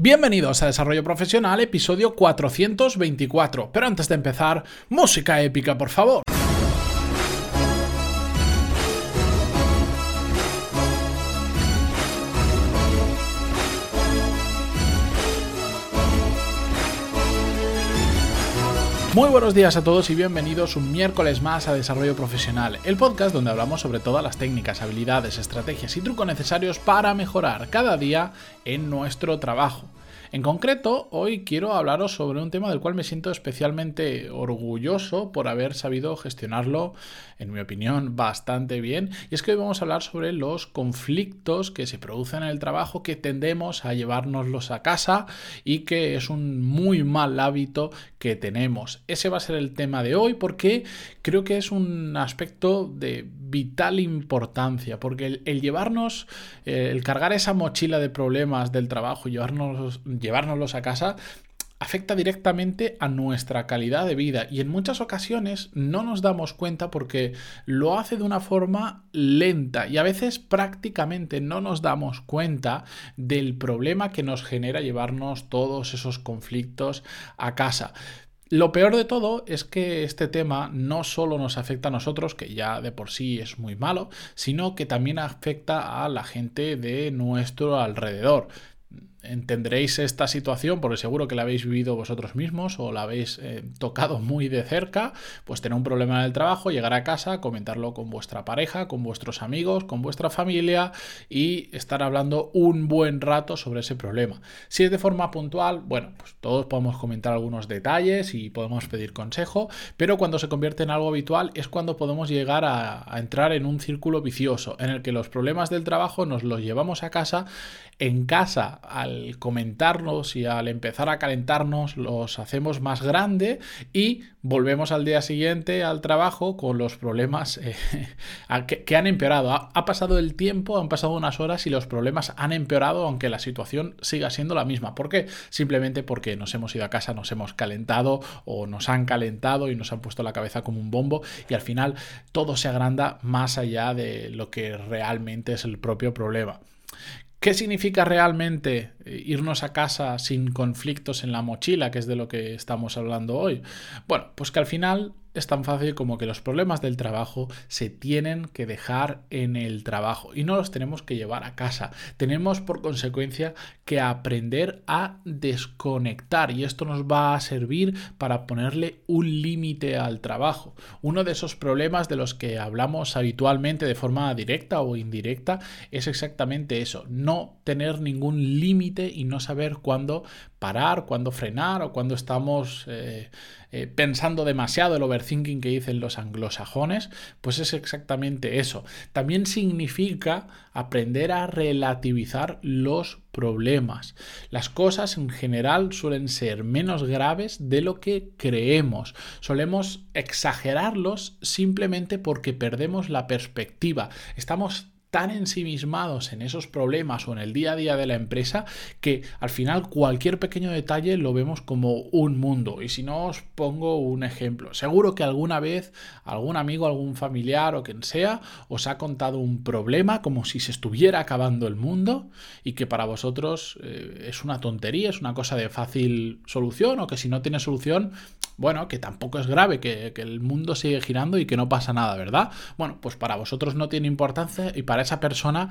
Bienvenidos a Desarrollo Profesional, episodio 424. Pero antes de empezar, música épica, por favor. Muy buenos días a todos y bienvenidos un miércoles más a Desarrollo Profesional, el podcast donde hablamos sobre todas las técnicas, habilidades, estrategias y trucos necesarios para mejorar cada día en nuestro trabajo. En concreto, hoy quiero hablaros sobre un tema del cual me siento especialmente orgulloso por haber sabido gestionarlo, en mi opinión, bastante bien. Y es que hoy vamos a hablar sobre los conflictos que se producen en el trabajo que tendemos a llevárnoslos a casa y que es un muy mal hábito que tenemos. Ese va a ser el tema de hoy porque creo que es un aspecto de vital importancia, porque el, llevarnos, eh, el cargar esa mochila de problemas del trabajo llevarnos llevárnoslos a casa afecta directamente a nuestra calidad de vida y en muchas ocasiones no nos damos cuenta porque lo hace de una forma lenta y a veces prácticamente no nos damos cuenta del problema que nos genera llevarnos todos esos conflictos a casa. Lo peor de todo es que este tema no solo nos afecta a nosotros, que ya de por sí es muy malo, sino que también afecta a la gente de nuestro alrededor entenderéis esta situación porque seguro que la habéis vivido vosotros mismos o la habéis eh, tocado muy de cerca, pues tener un problema en el trabajo, llegar a casa, comentarlo con vuestra pareja, con vuestros amigos, con vuestra familia y estar hablando un buen rato sobre ese problema. Si es de forma puntual, bueno, pues todos podemos comentar algunos detalles y podemos pedir consejo, pero cuando se convierte en algo habitual es cuando podemos llegar a, entrar en un círculo vicioso en el que los problemas del trabajo nos los llevamos a casa, en casa comentarnos y al empezar a calentarnos los hacemos más grande y volvemos al día siguiente al trabajo con los problemas eh, que, han empeorado. Ha, pasado el tiempo, han pasado unas horas y los problemas han empeorado aunque la situación siga siendo la misma. ¿Por qué? Simplemente porque nos hemos ido a casa, nos hemos calentado o nos han calentado y nos han puesto la cabeza como un bombo y al final todo se agranda más allá de lo que realmente es el propio problema. ¿Qué significa realmente eh, irnos a casa sin conflictos en la mochila, que es de lo que estamos hablando hoy? Bueno, pues que al final es tan fácil como que los problemas del trabajo se tienen que dejar en el trabajo y no los tenemos que llevar a casa. Tenemos por consecuencia que aprender a desconectar y esto nos va a servir para ponerle un límite al trabajo. Uno de esos problemas de los que hablamos habitualmente de forma directa o indirecta es exactamente eso, no tener ningún límite y no saber cuándo parar, cuándo frenar o cuándo estamos eh, eh, pensando demasiado el overthinking que dicen los anglosajones, pues es exactamente eso. También significa aprender a relativizar los problemas. Las cosas en general suelen ser menos graves de lo que creemos. Solemos exagerarlos simplemente porque perdemos la perspectiva. Estamos tan ensimismados en esos problemas o en el día a día de la empresa que al final cualquier pequeño detalle lo vemos como un mundo. Y si no os pongo un ejemplo, seguro que alguna vez algún amigo, algún familiar o quien sea os ha contado un problema como si se estuviera acabando el mundo y que para vosotros eh, es una tontería, es una cosa de fácil solución o que si no tiene solución, bueno, que tampoco es grave, que, el mundo sigue girando y que no pasa nada, ¿verdad? Bueno, pues para vosotros no tiene importancia y para esa persona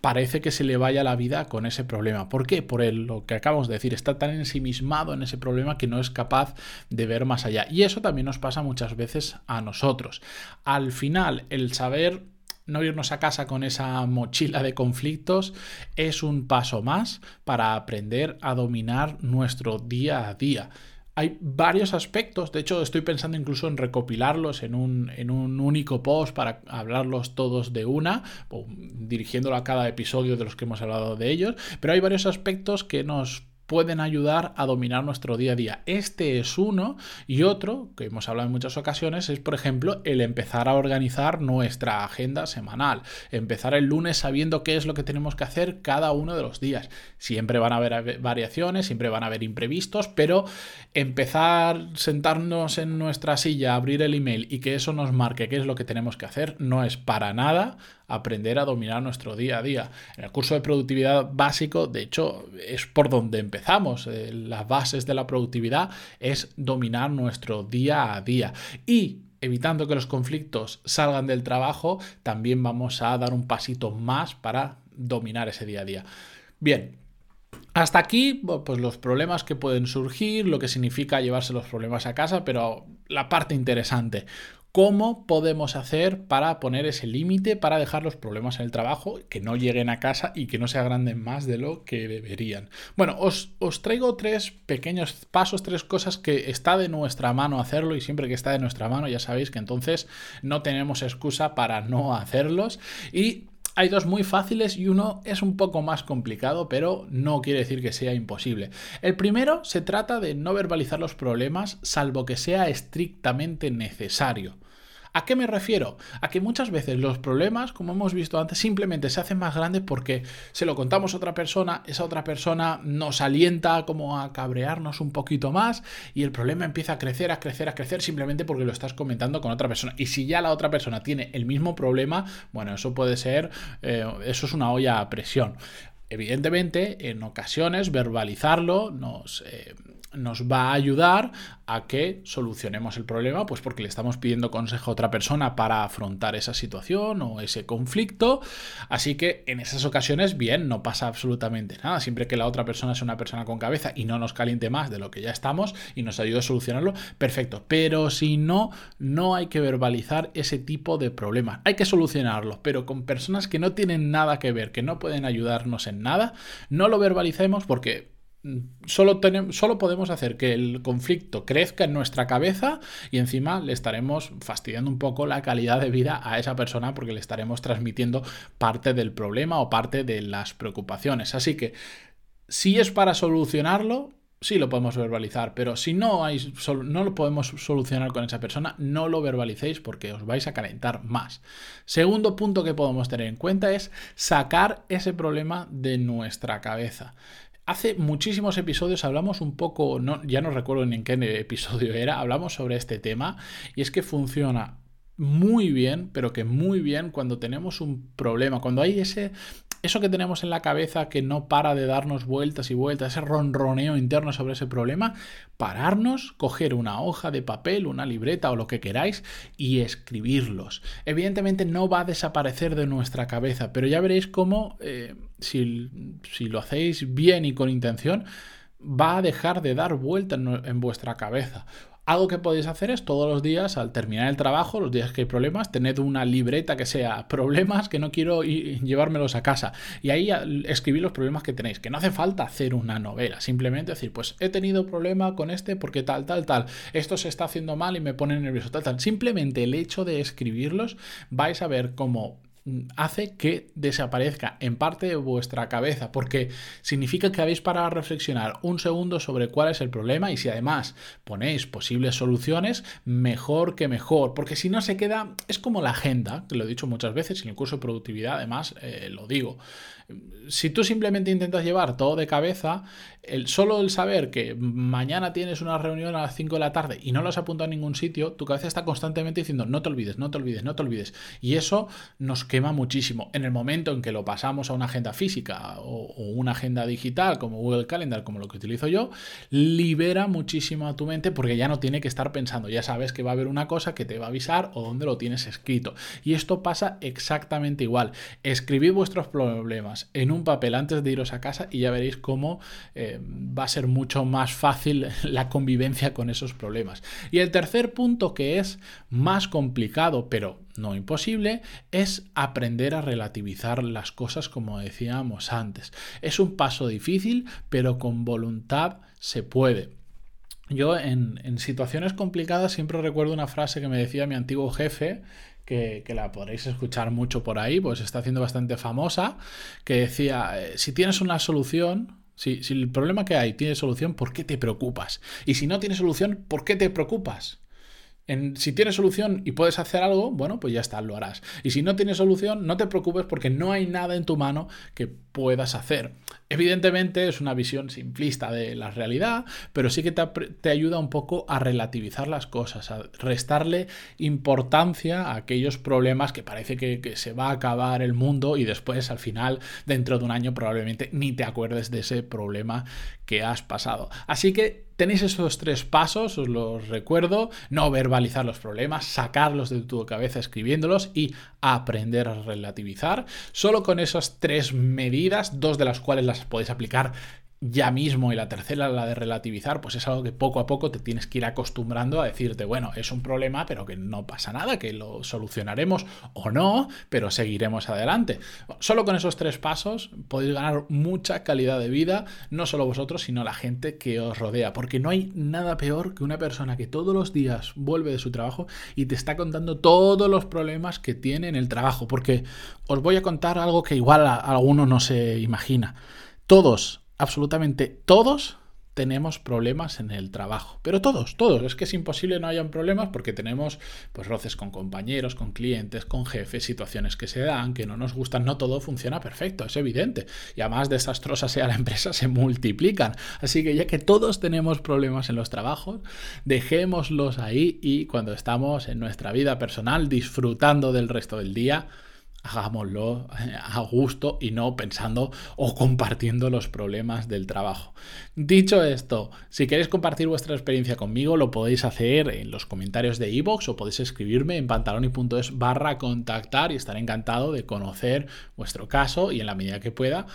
parece que se le vaya la vida con ese problema. ¿Por qué? Por lo que acabamos de decir, está tan ensimismado en ese problema que no es capaz de ver más allá. Y eso también nos pasa muchas veces a nosotros. Al final, el saber no irnos a casa con esa mochila de conflictos es un paso más para aprender a dominar nuestro día a día hay varios aspectos, de hecho estoy pensando incluso en recopilarlos en un, en un único post para hablarlos todos de una, dirigiéndolo a cada episodio de los que hemos hablado de ellos, pero hay varios aspectos que nos pueden ayudar a dominar nuestro día a día. Este es uno y otro, que hemos hablado en muchas ocasiones, es por ejemplo el empezar a organizar nuestra agenda semanal. Empezar el lunes sabiendo qué es lo que tenemos que hacer cada uno de los días. Siempre van a haber variaciones, siempre van a haber imprevistos, pero empezar sentarnos en nuestra silla, abrir el email y que eso nos marque qué es lo que tenemos que hacer no es para nada aprender a dominar nuestro día a día. En el curso de productividad básico, de hecho, es por donde empezamos. Eh, las bases de la productividad es dominar nuestro día a día. Y evitando que los conflictos salgan del trabajo, también vamos a dar un pasito más para dominar ese día a día. Bien, hasta aquí, pues los problemas que pueden surgir, lo que significa llevarse los problemas a casa, pero la parte interesante, ¿cómo podemos hacer para poner ese límite, para dejar los problemas en el trabajo, que no lleguen a casa y que no se agranden más de lo que deberían? Bueno, os, os traigo tres pequeños pasos, tres cosas que está de nuestra mano hacerlo y siempre que está de nuestra mano ya sabéis que entonces no tenemos excusa para no hacerlos y hay dos muy fáciles y uno es un poco más complicado, pero no quiere decir que sea imposible. El primero se trata de no verbalizar los problemas salvo que sea estrictamente necesario. ¿A qué me refiero? A que muchas veces los problemas, como hemos visto antes, simplemente se hacen más grandes porque se lo contamos a otra persona, esa otra persona nos alienta como a cabrearnos un poquito más y el problema empieza a crecer, a crecer, a crecer simplemente porque lo estás comentando con otra persona. Y si ya la otra persona tiene el mismo problema, bueno, eso puede ser, eh, eso es una olla a presión. Evidentemente, en ocasiones verbalizarlo nos, eh, nos va a ayudar a que solucionemos el problema, pues porque le estamos pidiendo consejo a otra persona para afrontar esa situación o ese conflicto. Así que en esas ocasiones, bien, no pasa absolutamente nada. Siempre que la otra persona sea una persona con cabeza y no nos caliente más de lo que ya estamos y nos ayude a solucionarlo, perfecto. Pero si no, no hay que verbalizar ese tipo de problemas. Hay que solucionarlos, pero con personas que no tienen nada que ver, que no pueden ayudarnos en nada, no lo verbalicemos porque Solo, tenemos, solo podemos hacer que el conflicto crezca en nuestra cabeza y encima le estaremos fastidiando un poco la calidad de vida a esa persona porque le estaremos transmitiendo parte del problema o parte de las preocupaciones. Así que si es para solucionarlo, sí lo podemos verbalizar, pero si no, no lo podemos solucionar con esa persona, no lo verbalicéis porque os vais a calentar más. Segundo punto que podemos tener en cuenta es sacar ese problema de nuestra cabeza. Hace muchísimos episodios hablamos un poco, no, ya no recuerdo ni en qué episodio era, hablamos sobre este tema y es que funciona muy bien, pero que muy bien cuando tenemos un problema, cuando hay ese eso que tenemos en la cabeza que no para de darnos vueltas y vueltas, ese ronroneo interno sobre ese problema, pararnos, coger una hoja de papel, una libreta o lo que queráis y escribirlos. Evidentemente no va a desaparecer de nuestra cabeza, pero ya veréis cómo eh, si, si lo hacéis bien y con intención, va a dejar de dar vueltas en vuestra cabeza. Algo que podéis hacer es todos los días, al terminar el trabajo, los días que hay problemas, tened una libreta que sea problemas que no quiero llevármelos a casa. Y ahí escribir los problemas que tenéis. Que no hace falta hacer una novela. Simplemente decir, pues he tenido problema con este porque tal, tal, tal. Esto se está haciendo mal y me pone nervioso, tal, tal. Simplemente el hecho de escribirlos vais a ver cómo hace que desaparezca en parte de vuestra cabeza, porque significa que habéis parado a reflexionar un segundo sobre cuál es el problema y si además ponéis posibles soluciones, mejor que mejor, porque si no se queda, es como la agenda, que lo he dicho muchas veces en el curso de productividad, además eh, lo digo, si tú simplemente intentas llevar todo de cabeza, el, solo el saber que mañana tienes una reunión a las 5 de la tarde y no lo has apuntado a ningún sitio, tu cabeza está constantemente diciendo no te olvides, no te olvides, no te olvides. Y eso nos quema muchísimo. En el momento en que lo pasamos a una agenda física o, o una agenda digital como Google Calendar, como lo que utilizo yo, libera muchísimo a tu mente porque ya no tiene que estar pensando, ya sabes que va a haber una cosa que te va a avisar o dónde lo tienes escrito. Y esto pasa exactamente igual. Escribid vuestros problemas en un papel antes de iros a casa y ya veréis cómo eh, va a ser mucho más fácil la convivencia con esos problemas. Y el tercer punto que es más complicado, pero no imposible, es aprender a relativizar las cosas como decíamos antes. Es un paso difícil, pero con voluntad se puede. Yo en, en, situaciones complicadas siempre recuerdo una frase que me decía mi antiguo jefe, que, la podréis escuchar mucho por ahí, pues está haciendo bastante famosa, que decía, eh, si tienes una solución, si, el problema que hay tiene solución, ¿por qué te preocupas? Y si no tiene solución, ¿por qué te preocupas? Si tienes solución y puedes hacer algo, bueno, pues ya está, lo harás. Y si no tienes solución, no te preocupes porque no hay nada en tu mano que puedas hacer. Evidentemente es una visión simplista de la realidad, pero sí que te, ayuda un poco a relativizar las cosas, a restarle importancia a aquellos problemas que parece que, que, se va a acabar el mundo y después al final, dentro de un año, probablemente ni te acuerdes de ese problema que has pasado. Así que tenéis esos tres pasos, os los recuerdo, no verbalizar los problemas, sacarlos de tu cabeza escribiéndolos y aprender a relativizar. Solo con esas tres medidas, dos de las cuales las podéis aplicar ya mismo y la tercera, la de relativizar, pues es algo que poco a poco te tienes que ir acostumbrando a decirte, bueno, es un problema, pero que no pasa nada, que lo solucionaremos o no, pero seguiremos adelante. Solo con esos tres pasos podéis ganar mucha calidad de vida, no solo vosotros, sino la gente que os rodea, porque no hay nada peor que una persona que todos los días vuelve de su trabajo y te está contando todos los problemas que tiene en el trabajo, porque os voy a contar algo que igual alguno no se imagina. Todos absolutamente todos tenemos problemas en el trabajo. Pero todos, todos. Es que es imposible no hayan problemas porque tenemos pues roces con compañeros, con clientes, con jefes, situaciones que se dan, que no nos gustan. No todo funciona perfecto, es evidente. Y además desastrosa sea la empresa, se multiplican. Así que ya que todos tenemos problemas en los trabajos, dejémoslos ahí y cuando estamos en nuestra vida personal disfrutando del resto del día, hagámoslo eh, a gusto y no pensando o compartiendo los problemas del trabajo. Dicho esto, si queréis compartir vuestra experiencia conmigo, lo podéis hacer en los comentarios de iVoox o podéis escribirme en pantaloni.es barra contactar y estaré encantado de conocer vuestro caso y en la medida que pueda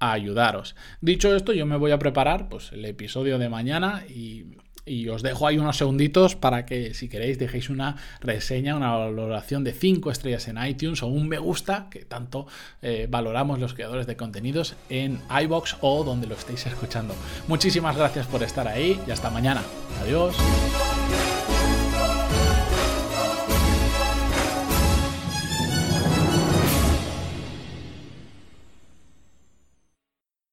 ayudaros. Dicho esto, yo me voy a preparar pues, el episodio de mañana y y os dejo ahí unos segunditos para que si queréis dejéis una reseña, una valoración de 5 estrellas en iTunes o un me gusta, que tanto eh, valoramos los creadores de contenidos en iBox o donde lo estéis escuchando. Muchísimas gracias por estar ahí y hasta mañana. Adiós.